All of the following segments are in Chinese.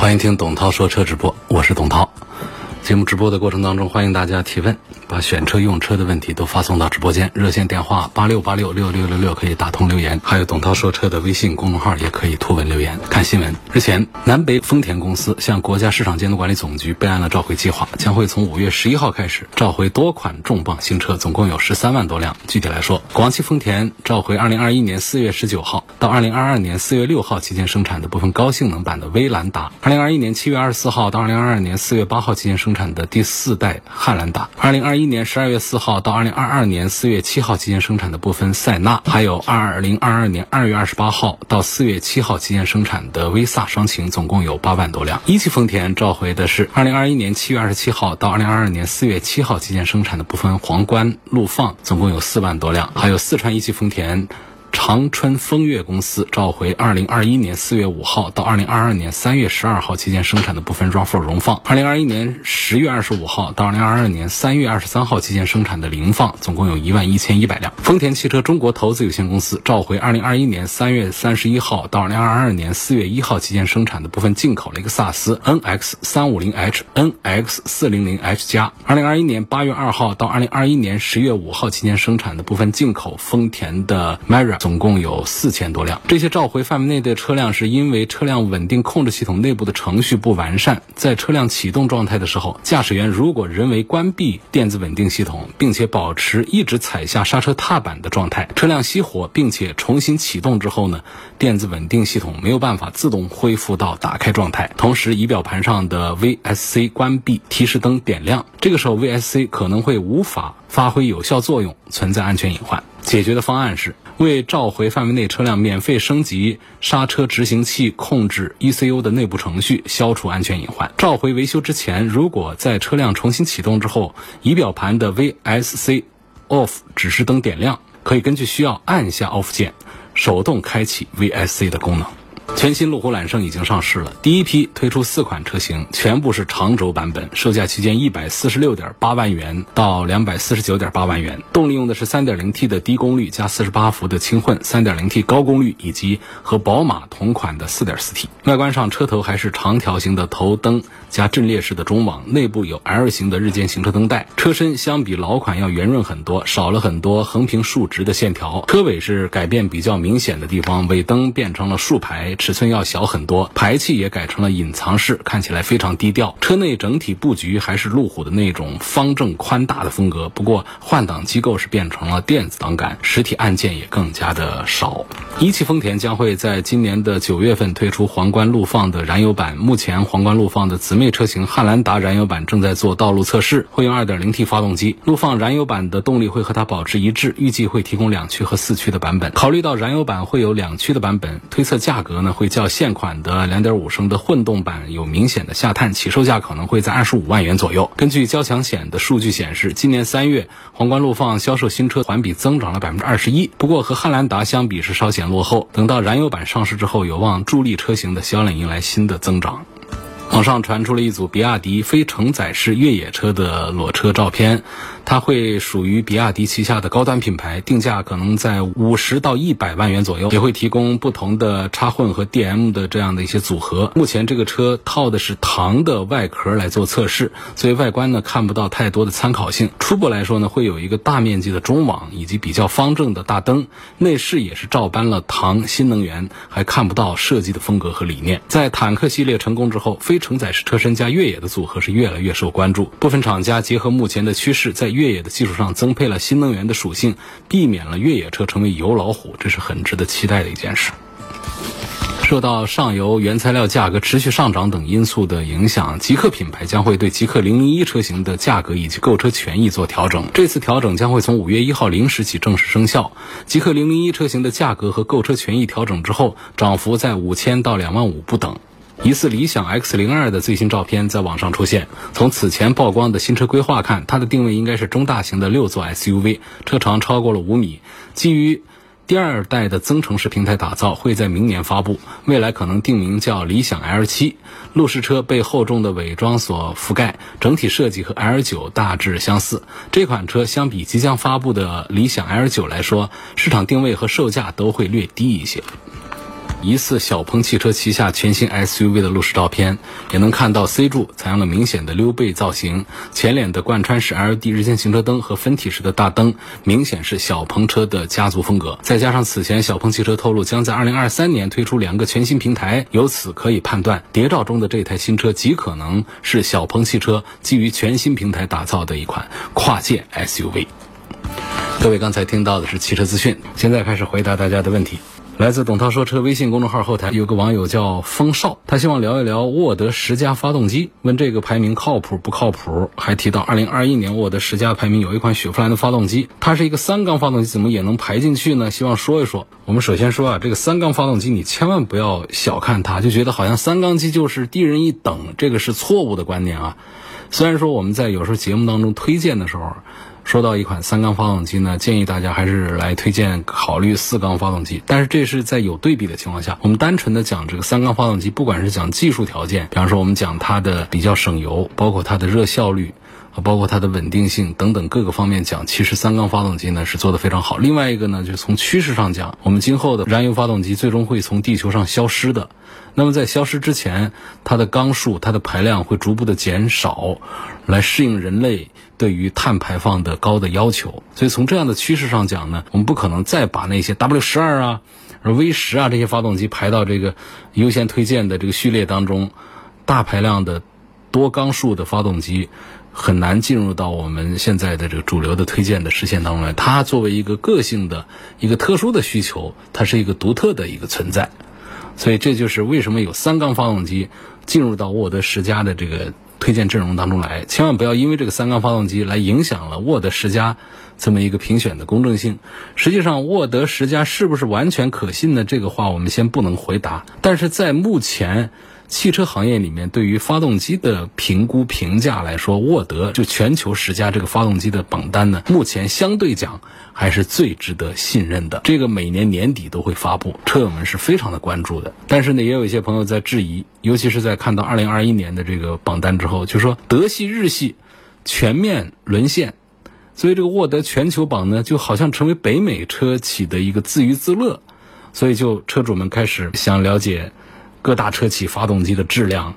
欢迎听董涛说车直播，我是董涛。节目直播的过程当中，欢迎大家提问，把选车用车的问题都发送到直播间，热线电话八六八六六六六六可以打通留言，还有董涛说车的微信公众号也可以图文留言。看新闻，日前，南北丰田公司向国家市场监督管理总局备案了召回计划，将会从五月十一号开始召回多款重磅新车，总共有十三万多辆。具体来说，广汽丰田召回二零二一年四月十九号到二零二二年四月六号期间生产的部分高性能版的威兰达，二零二一年七月二十四号到二零二二年四月八号期间生产的第四代汉兰达，二零二一年十二月四号到二零二二年四月七号期间生产的部分塞纳，还有二零二二年二月二十八号到四月七号期间生产的威飒双擎，总共有八万多辆。一汽丰田召回的是二零二一年七月二十七号到二零二二年四月七号期间生产的部分皇冠、陆放，总共有四万多辆。还有四川一汽丰田。长春风月公司召回二零二一年四月五号到二零二二年三月十二号期间生产的部分 RAV4 荣放，二零二一年十月二十五号到二零二二年三月二十三号期间生产的凌放，总共有一万一千一百辆。丰田汽车中国投资有限公司召回二零二一年三月三十一号到二零二二年四月一号期间生产的部分进口雷克萨斯 NX 三五零 H、NX 四零零 H 加，二零二一年八月二号到二零二一年十月五号期间生产的部分进口丰田的 Mera。总共有四千多辆，这些召回范围内的车辆是因为车辆稳定控制系统内部的程序不完善，在车辆启动状态的时候，驾驶员如果人为关闭电子稳定系统，并且保持一直踩下刹车踏板的状态，车辆熄火并且重新启动之后呢，电子稳定系统没有办法自动恢复到打开状态，同时仪表盘上的 VSC 关闭提示灯点亮，这个时候 VSC 可能会无法发挥有效作用，存在安全隐患。解决的方案是为召回范围内车辆免费升级刹车执行器控制 ECU 的内部程序，消除安全隐患。召回维修之前，如果在车辆重新启动之后，仪表盘的 VSC Off 指示灯点亮，可以根据需要按下 Off 键，手动开启 VSC 的功能。全新路虎揽胜已经上市了，第一批推出四款车型，全部是长轴版本，售价区间一百四十六点八万元到两百四十九点八万元。动力用的是三点零 T 的低功率加四十八伏的轻混，三点零 T 高功率以及和宝马同款的四点四 T。外观上，车头还是长条形的头灯加阵列式的中网，内部有 L 型的日间行车灯带。车身相比老款要圆润很多，少了很多横平竖直的线条。车尾是改变比较明显的地方，尾灯变成了竖排。尺寸要小很多，排气也改成了隐藏式，看起来非常低调。车内整体布局还是路虎的那种方正宽大的风格，不过换挡机构是变成了电子档杆，实体按键也更加的少。一汽丰田将会在今年的九月份推出皇冠陆放的燃油版，目前皇冠陆放的姊妹车型汉兰达燃油版正在做道路测试，会用 2.0T 发动机。陆放燃油版的动力会和它保持一致，预计会提供两驱和四驱的版本。考虑到燃油版会有两驱的版本，推测价格呢会较现款的2.5升的混动版有明显的下探，起售价可能会在25万元左右。根据交强险的数据显示，今年三月皇冠陆放销售新车环比增长了百分之二十一，不过和汉兰达相比是稍显落后。等到燃油版上市之后，有望助力车型的销量迎来新的增长。网上传出了一组比亚迪非承载式越野车的裸车照片，它会属于比亚迪旗下的高端品牌，定价可能在五十到一百万元左右，也会提供不同的插混和 DM 的这样的一些组合。目前这个车套的是唐的外壳来做测试，所以外观呢看不到太多的参考性。初步来说呢，会有一个大面积的中网以及比较方正的大灯，内饰也是照搬了唐新能源，还看不到设计的风格和理念。在坦克系列成功之后，非承载式车身加越野的组合是越来越受关注。部分厂家结合目前的趋势，在越野的基础上增配了新能源的属性，避免了越野车成为油老虎，这是很值得期待的一件事。受到上游原材料价格持续上涨等因素的影响，极氪品牌将会对极氪零零一车型的价格以及购车权益做调整。这次调整将会从五月一号零时起正式生效。极氪零零一车型的价格和购车权益调整之后，涨幅在五千到两万五不等。疑似理想 X 零二的最新照片在网上出现。从此前曝光的新车规划看，它的定位应该是中大型的六座 SUV，车长超过了五米。基于第二代的增程式平台打造，会在明年发布。未来可能定名叫理想 L 七。路试车被厚重的伪装所覆盖，整体设计和 L 九大致相似。这款车相比即将发布的理想 L 九来说，市场定位和售价都会略低一些。疑似小鹏汽车旗下全新 SUV 的路试照片，也能看到 C 柱采用了明显的溜背造型，前脸的贯穿式 LED 日间行车灯和分体式的大灯，明显是小鹏车的家族风格。再加上此前小鹏汽车透露将在2023年推出两个全新平台，由此可以判断，谍照中的这台新车极可能是小鹏汽车基于全新平台打造的一款跨界 SUV。各位刚才听到的是汽车资讯，现在开始回答大家的问题。来自董涛说车微信公众号后台有个网友叫风少，他希望聊一聊沃德十佳发动机，问这个排名靠谱不靠谱？还提到二零二一年沃德十佳排名有一款雪佛兰的发动机，它是一个三缸发动机，怎么也能排进去呢？希望说一说。我们首先说啊，这个三缸发动机你千万不要小看它，就觉得好像三缸机就是低人一等，这个是错误的观念啊。虽然说我们在有时候节目当中推荐的时候。说到一款三缸发动机呢，建议大家还是来推荐考虑四缸发动机。但是这是在有对比的情况下，我们单纯的讲这个三缸发动机，不管是讲技术条件，比方说我们讲它的比较省油，包括它的热效率，啊，包括它的稳定性等等各个方面讲，其实三缸发动机呢是做的非常好。另外一个呢，就是从趋势上讲，我们今后的燃油发动机最终会从地球上消失的。那么在消失之前，它的缸数、它的排量会逐步的减少，来适应人类对于碳排放的高的要求。所以从这样的趋势上讲呢，我们不可能再把那些 W 十二啊、V 十啊这些发动机排到这个优先推荐的这个序列当中。大排量的多缸数的发动机很难进入到我们现在的这个主流的推荐的视线当中来。它作为一个个性的一个特殊的需求，它是一个独特的一个存在。所以这就是为什么有三缸发动机进入到沃德十佳的这个推荐阵容当中来，千万不要因为这个三缸发动机来影响了沃德十佳这么一个评选的公正性。实际上，沃德十佳是不是完全可信呢？这个话我们先不能回答。但是在目前。汽车行业里面，对于发动机的评估评价来说，沃德就全球十佳这个发动机的榜单呢，目前相对讲还是最值得信任的。这个每年年底都会发布，车友们是非常的关注的。但是呢，也有一些朋友在质疑，尤其是在看到二零二一年的这个榜单之后，就说德系、日系全面沦陷，所以这个沃德全球榜呢，就好像成为北美车企的一个自娱自乐，所以就车主们开始想了解。各大车企发动机的质量，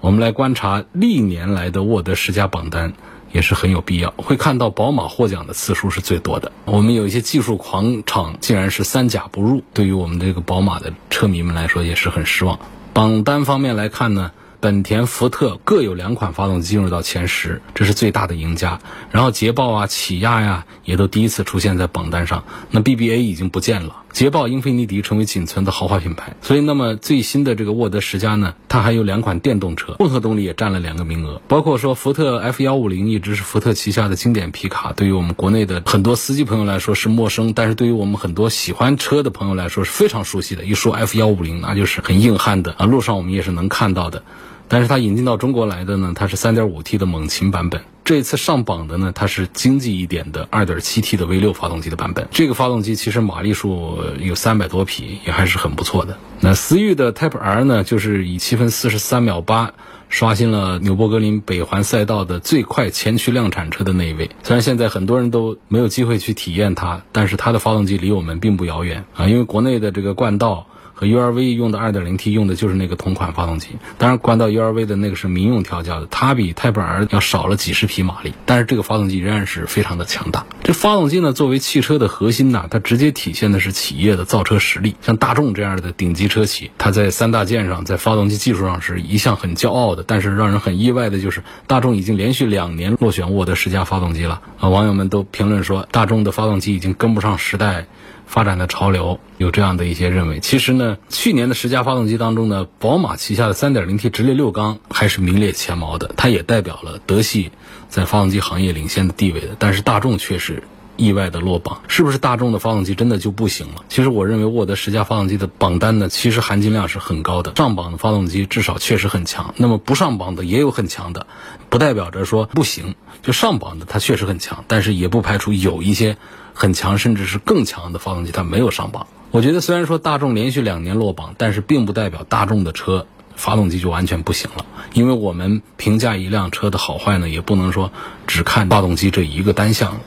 我们来观察历年来的沃德十佳榜单也是很有必要。会看到宝马获奖的次数是最多的。我们有一些技术狂厂竟然是三甲不入，对于我们这个宝马的车迷们来说也是很失望。榜单方面来看呢？本田、福特各有两款发动机进入到前十，这是最大的赢家。然后捷豹啊、起亚呀，也都第一次出现在榜单上。那 BBA 已经不见了，捷豹、英菲尼迪成为仅存的豪华品牌。所以，那么最新的这个沃德十佳呢，它还有两款电动车，混合动力也占了两个名额。包括说福特 F 幺五零一直是福特旗下的经典皮卡，对于我们国内的很多司机朋友来说是陌生，但是对于我们很多喜欢车的朋友来说是非常熟悉的。一说 F 幺五零，那就是很硬汉的啊，路上我们也是能看到的。但是它引进到中国来的呢，它是 3.5T 的猛禽版本。这次上榜的呢，它是经济一点的 2.7T 的 V6 发动机的版本。这个发动机其实马力数有三百多匹，也还是很不错的。那思域的 Type R 呢，就是以七分四十三秒八刷新了纽博格林北环赛道的最快前驱量产车的那一位。虽然现在很多人都没有机会去体验它，但是它的发动机离我们并不遥远啊，因为国内的这个冠道。和 URV 用的 2.0T 用的就是那个同款发动机，当然关到 URV 的那个是民用调教的，它比 Type R 要少了几十匹马力，但是这个发动机仍然是非常的强大。这发动机呢，作为汽车的核心呢，它直接体现的是企业的造车实力。像大众这样的顶级车企，它在三大件上，在发动机技术上是一向很骄傲的。但是让人很意外的就是，大众已经连续两年落选沃德十佳发动机了啊！网友们都评论说，大众的发动机已经跟不上时代。发展的潮流有这样的一些认为，其实呢，去年的十佳发动机当中呢，宝马旗下的 3.0T 直列六缸还是名列前茅的，它也代表了德系在发动机行业领先的地位的。但是大众却是意外的落榜，是不是大众的发动机真的就不行了？其实我认为沃德十佳发动机的榜单呢，其实含金量是很高的。上榜的发动机至少确实很强，那么不上榜的也有很强的，不代表着说不行。就上榜的它确实很强，但是也不排除有一些很强甚至是更强的发动机它没有上榜。我觉得虽然说大众连续两年落榜，但是并不代表大众的车发动机就完全不行了。因为我们评价一辆车的好坏呢，也不能说只看发动机这一个单项。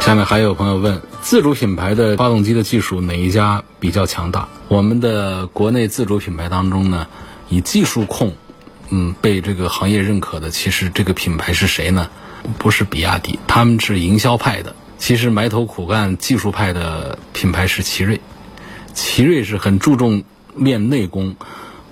下面还有朋友问，自主品牌的发动机的技术哪一家比较强大？我们的国内自主品牌当中呢，以技术控，嗯，被这个行业认可的，其实这个品牌是谁呢？不是比亚迪，他们是营销派的。其实埋头苦干技术派的品牌是奇瑞，奇瑞是很注重练内功。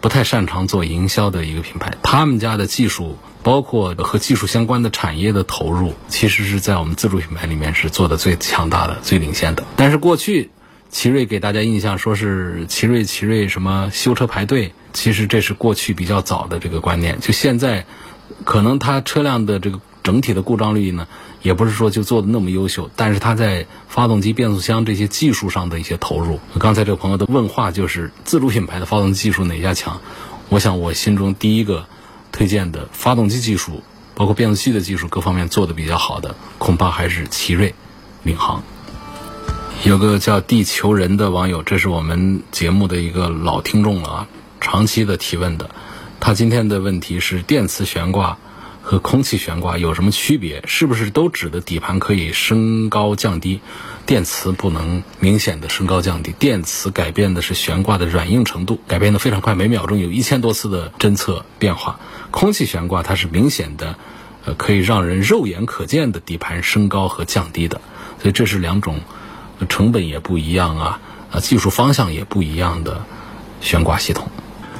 不太擅长做营销的一个品牌，他们家的技术，包括和技术相关的产业的投入，其实是在我们自主品牌里面是做的最强大的、最领先的。但是过去，奇瑞给大家印象说是奇瑞奇瑞什么修车排队，其实这是过去比较早的这个观念。就现在，可能它车辆的这个整体的故障率呢。也不是说就做的那么优秀，但是它在发动机、变速箱这些技术上的一些投入。刚才这个朋友的问话就是自主品牌的发动机技术哪家强？我想我心中第一个推荐的发动机技术，包括变速器的技术各方面做的比较好的，恐怕还是奇瑞领航。有个叫地球人的网友，这是我们节目的一个老听众了啊，长期的提问的。他今天的问题是电磁悬挂。和空气悬挂有什么区别？是不是都指的底盘可以升高降低，电磁不能明显的升高降低？电磁改变的是悬挂的软硬程度，改变的非常快，每秒钟有一千多次的侦测变化。空气悬挂它是明显的，呃，可以让人肉眼可见的底盘升高和降低的。所以这是两种，成本也不一样啊，啊，技术方向也不一样的悬挂系统。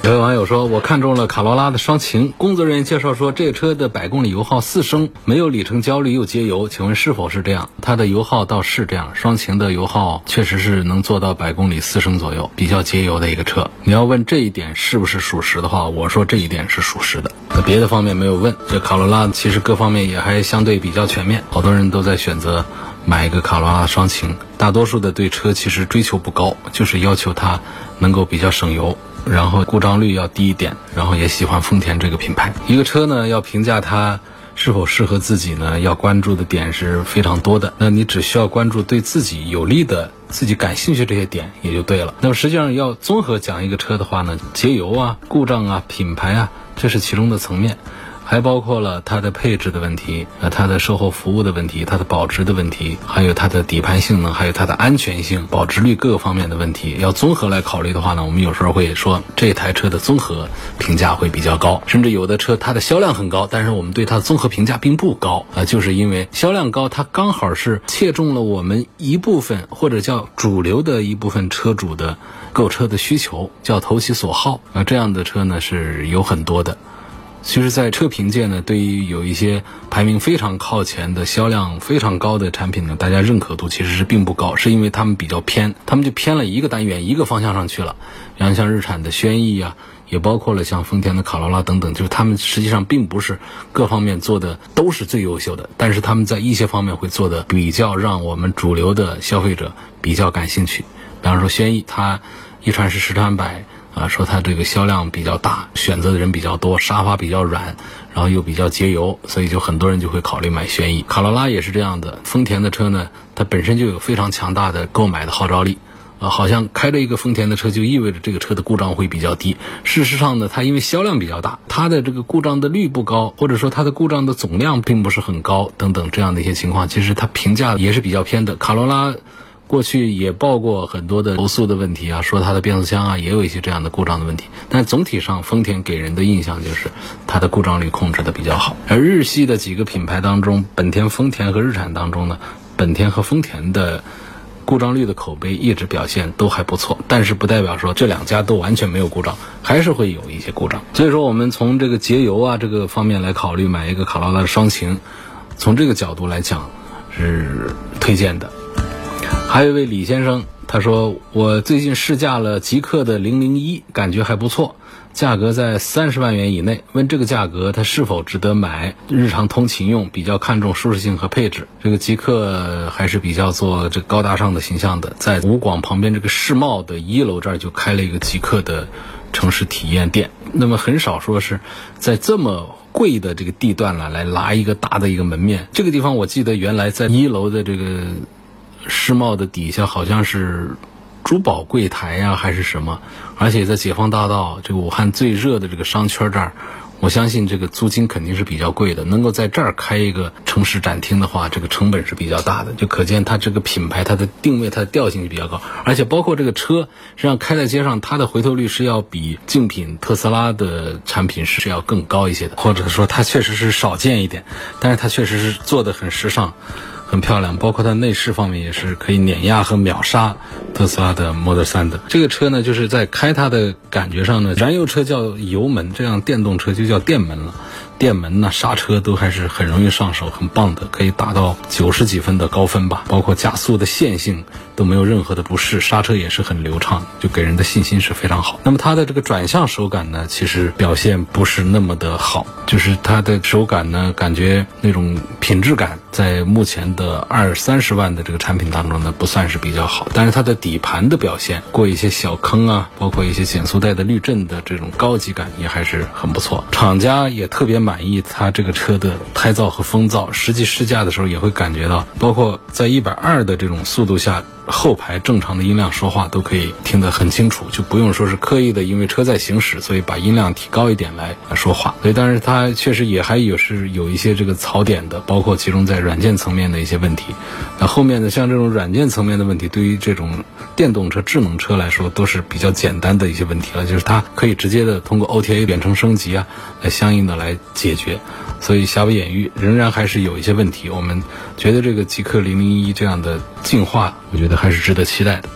有位网友说：“我看中了卡罗拉的双擎，工作人员介绍说，这车的百公里油耗四升，没有里程焦虑又节油，请问是否是这样？它的油耗倒是这样，双擎的油耗确实是能做到百公里四升左右，比较节油的一个车。你要问这一点是不是属实的话，我说这一点是属实的。别的方面没有问，这卡罗拉其实各方面也还相对比较全面，好多人都在选择买一个卡罗拉双擎，大多数的对车其实追求不高，就是要求它能够比较省油。”然后故障率要低一点，然后也喜欢丰田这个品牌。一个车呢，要评价它是否适合自己呢，要关注的点是非常多的。那你只需要关注对自己有利的、自己感兴趣这些点也就对了。那么实际上要综合讲一个车的话呢，节油啊、故障啊、品牌啊，这是其中的层面。还包括了它的配置的问题，呃，它的售后服务的问题，它的保值的问题，还有它的底盘性能，还有它的安全性、保值率各个方面的问题，要综合来考虑的话呢，我们有时候会说这台车的综合评价会比较高，甚至有的车它的销量很高，但是我们对它的综合评价并不高啊，就是因为销量高，它刚好是切中了我们一部分或者叫主流的一部分车主的购车的需求，叫投其所好啊，这样的车呢是有很多的。其实，在车评界呢，对于有一些排名非常靠前的、销量非常高的产品呢，大家认可度其实是并不高，是因为他们比较偏，他们就偏了一个单元、一个方向上去了。然后像日产的轩逸啊，也包括了像丰田的卡罗拉等等，就是他们实际上并不是各方面做的都是最优秀的，但是他们在一些方面会做的比较让我们主流的消费者比较感兴趣。比方说轩逸，它一传十，十传百。啊，说它这个销量比较大，选择的人比较多，沙发比较软，然后又比较节油，所以就很多人就会考虑买轩逸。卡罗拉也是这样的，丰田的车呢，它本身就有非常强大的购买的号召力，啊，好像开着一个丰田的车就意味着这个车的故障会比较低。事实上呢，它因为销量比较大，它的这个故障的率不高，或者说它的故障的总量并不是很高，等等这样的一些情况，其实它评价也是比较偏的。卡罗拉。过去也报过很多的投诉的问题啊，说它的变速箱啊也有一些这样的故障的问题。但总体上，丰田给人的印象就是它的故障率控制的比较好。而日系的几个品牌当中，本田、丰田和日产当中呢，本田和丰田的故障率的口碑一直表现都还不错。但是不代表说这两家都完全没有故障，还是会有一些故障。所以说，我们从这个节油啊这个方面来考虑，买一个卡罗拉的双擎，从这个角度来讲是推荐的。还有一位李先生他说我最近试驾了极氪的零零一，感觉还不错。价格在三十万元以内，问这个价格它是否值得买？日常通勤用，比较看重舒适性和配置。这个极客还是比较做这高大上的形象的，在武广旁边这个世贸的一楼这儿就开了一个极客的城市体验店。那么很少说是在这么贵的这个地段了来拿一个大的一个门面。这个地方我记得原来在一楼的这个世贸的底下好像是。珠宝柜台呀，还是什么？而且在解放大道这个武汉最热的这个商圈这儿，我相信这个租金肯定是比较贵的。能够在这儿开一个城市展厅的话，这个成本是比较大的，就可见它这个品牌它的定位它的调性就比较高。而且包括这个车，实际上开在街上，它的回头率是要比竞品特斯拉的产品是要更高一些的，或者说它确实是少见一点，但是它确实是做的很时尚。很漂亮，包括它内饰方面也是可以碾压和秒杀特斯拉的 Model 3的。这个车呢，就是在开它的感觉上呢，燃油车叫油门，这样电动车就叫电门了。电门呢，刹车都还是很容易上手，很棒的，可以达到九十几分的高分吧。包括加速的线性都没有任何的不适，刹车也是很流畅，就给人的信心是非常好。那么它的这个转向手感呢，其实表现不是那么的好，就是它的手感呢，感觉那种品质感在目前的二三十万的这个产品当中呢，不算是比较好。但是它的底盘的表现，过一些小坑啊，包括一些减速带的滤震的这种高级感也还是很不错。厂家也特别。满意它这个车的胎噪和风噪，实际试驾的时候也会感觉到，包括在一百二的这种速度下。后排正常的音量说话都可以听得很清楚，就不用说是刻意的，因为车在行驶，所以把音量提高一点来说话。所以，但是它确实也还有是有一些这个槽点的，包括其中在软件层面的一些问题。那后面的像这种软件层面的问题，对于这种电动车、智能车来说都是比较简单的一些问题了，就是它可以直接的通过 OTA 远程升级啊，来相应的来解决。所以瑕不掩瑜，仍然还是有一些问题。我们觉得这个极氪零零一这样的进化，我觉得还是值得期待的。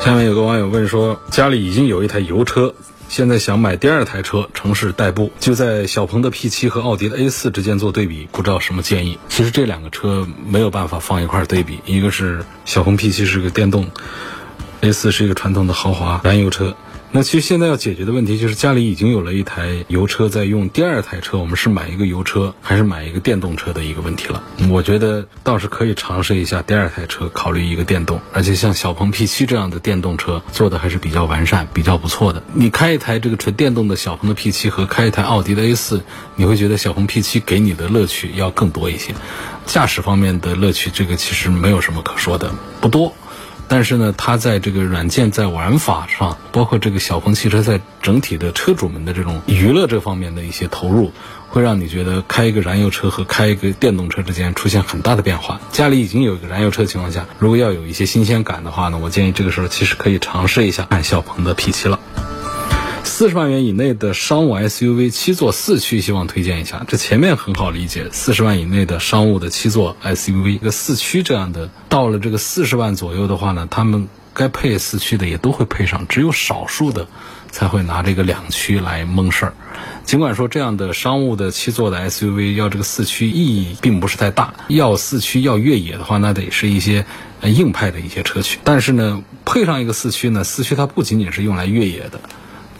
下面有个网友问说，家里已经有一台油车，现在想买第二台车，城市代步，就在小鹏的 P7 和奥迪的 A4 之间做对比，不知道什么建议。其实这两个车没有办法放一块对比，一个是小鹏 P7 是个电动，A4 是一个传统的豪华燃油车。那其实现在要解决的问题就是家里已经有了一台油车在用，第二台车我们是买一个油车还是买一个电动车的一个问题了。我觉得倒是可以尝试一下第二台车，考虑一个电动，而且像小鹏 P7 这样的电动车做的还是比较完善、比较不错的。你开一台这个纯电动的小鹏的 P7 和开一台奥迪的 A4，你会觉得小鹏 P7 给你的乐趣要更多一些，驾驶方面的乐趣这个其实没有什么可说的，不多。但是呢，它在这个软件在玩法上，包括这个小鹏汽车在整体的车主们的这种娱乐这方面的一些投入，会让你觉得开一个燃油车和开一个电动车之间出现很大的变化。家里已经有一个燃油车的情况下，如果要有一些新鲜感的话呢，我建议这个时候其实可以尝试一下看小鹏的 P7 了。四十万元以内的商务 SUV 七座四驱，希望推荐一下。这前面很好理解，四十万以内的商务的七座 SUV，一个四驱这样的，到了这个四十万左右的话呢，他们该配四驱的也都会配上，只有少数的才会拿这个两驱来蒙事儿。尽管说这样的商务的七座的 SUV 要这个四驱意义并不是太大，要四驱要越野的话，那得是一些硬派的一些车去。但是呢，配上一个四驱呢，四驱它不仅仅是用来越野的。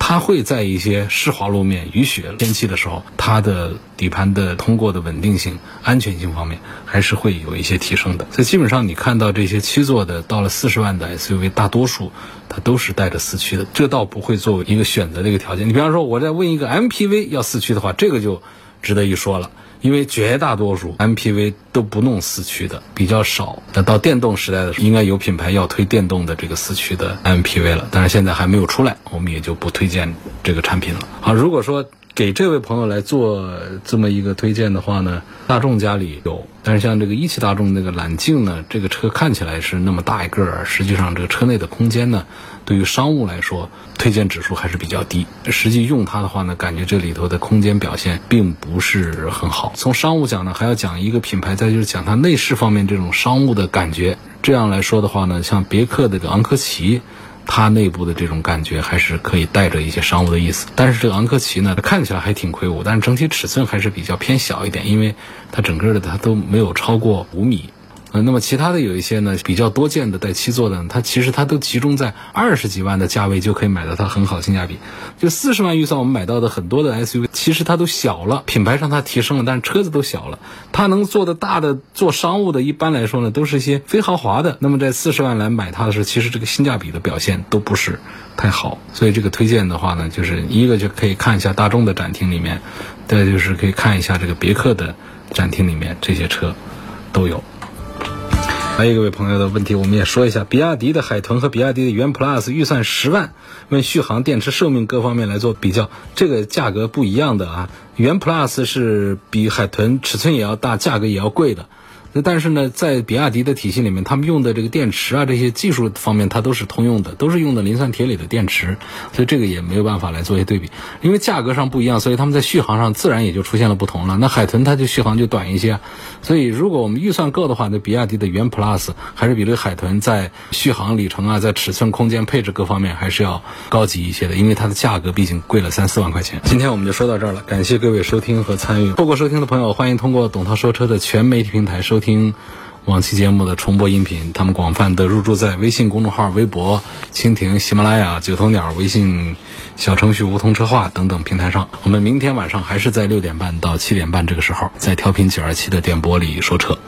它会在一些湿滑路面、雨雪天气的时候，它的底盘的通过的稳定性、安全性方面还是会有一些提升的。所以基本上你看到这些七座的到了四十万的 SUV，大多数它都是带着四驱的，这倒不会作为一个选择的一个条件。你比方说，我再问一个 MPV 要四驱的话，这个就值得一说了。因为绝大多数 MPV 都不弄四驱的，比较少。那到电动时代的时候，应该有品牌要推电动的这个四驱的 MPV 了，但是现在还没有出来，我们也就不推荐这个产品了。好，如果说给这位朋友来做这么一个推荐的话呢，大众家里有。但是像这个一汽大众那个揽境呢，这个车看起来是那么大一个，实际上这个车内的空间呢，对于商务来说，推荐指数还是比较低。实际用它的话呢，感觉这里头的空间表现并不是很好。从商务讲呢，还要讲一个品牌，再就是讲它内饰方面这种商务的感觉。这样来说的话呢，像别克的这个昂科旗。它内部的这种感觉还是可以带着一些商务的意思，但是这个昂科旗呢，它看起来还挺魁梧，但是整体尺寸还是比较偏小一点，因为它整个的它都没有超过五米，呃，那么其他的有一些呢，比较多见的带七座的，它其实它都集中在二十几万的价位就可以买到它很好性价比。就四十万预算我们买到的很多的 SUV，其实它都小了，品牌上它提升了，但是车子都小了。它能做的大的做商务的，一般来说呢，都是一些非豪华的。那么在四十万来买它的时候，其实这个性价比的表现都不是太好。所以这个推荐的话呢，就是一个就可以看一下大众的展厅里面，再就是可以看一下这个别克的展厅里面，这些车都有。还有一位朋友的问题，我们也说一下，比亚迪的海豚和比亚迪的元 Plus 预算十万，问续航、电池寿命各方面来做比较，这个价格不一样的啊。元 Plus 是比海豚尺寸也要大，价格也要贵的。那但是呢，在比亚迪的体系里面，他们用的这个电池啊，这些技术方面，它都是通用的，都是用的磷酸铁锂的电池，所以这个也没有办法来做一些对比。因为价格上不一样，所以他们在续航上自然也就出现了不同了。那海豚它就续航就短一些，所以如果我们预算够的话，那比亚迪的元 Plus 还是比这个海豚在续航里程啊，在尺寸、空间配置各方面还是要高级一些的，因为它的价格毕竟贵了三四万块钱。今天我们就说到这儿了，感谢各位收听和参与。错过收听的朋友，欢迎通过董涛说车的全媒体平台收听。听往期节目的重播音频，他们广泛的入驻在微信公众号、微博、蜻蜓、喜马拉雅、九头鸟、微信小程序、梧桐车话等等平台上。我们明天晚上还是在六点半到七点半这个时候，在调频九二七的电波里说车。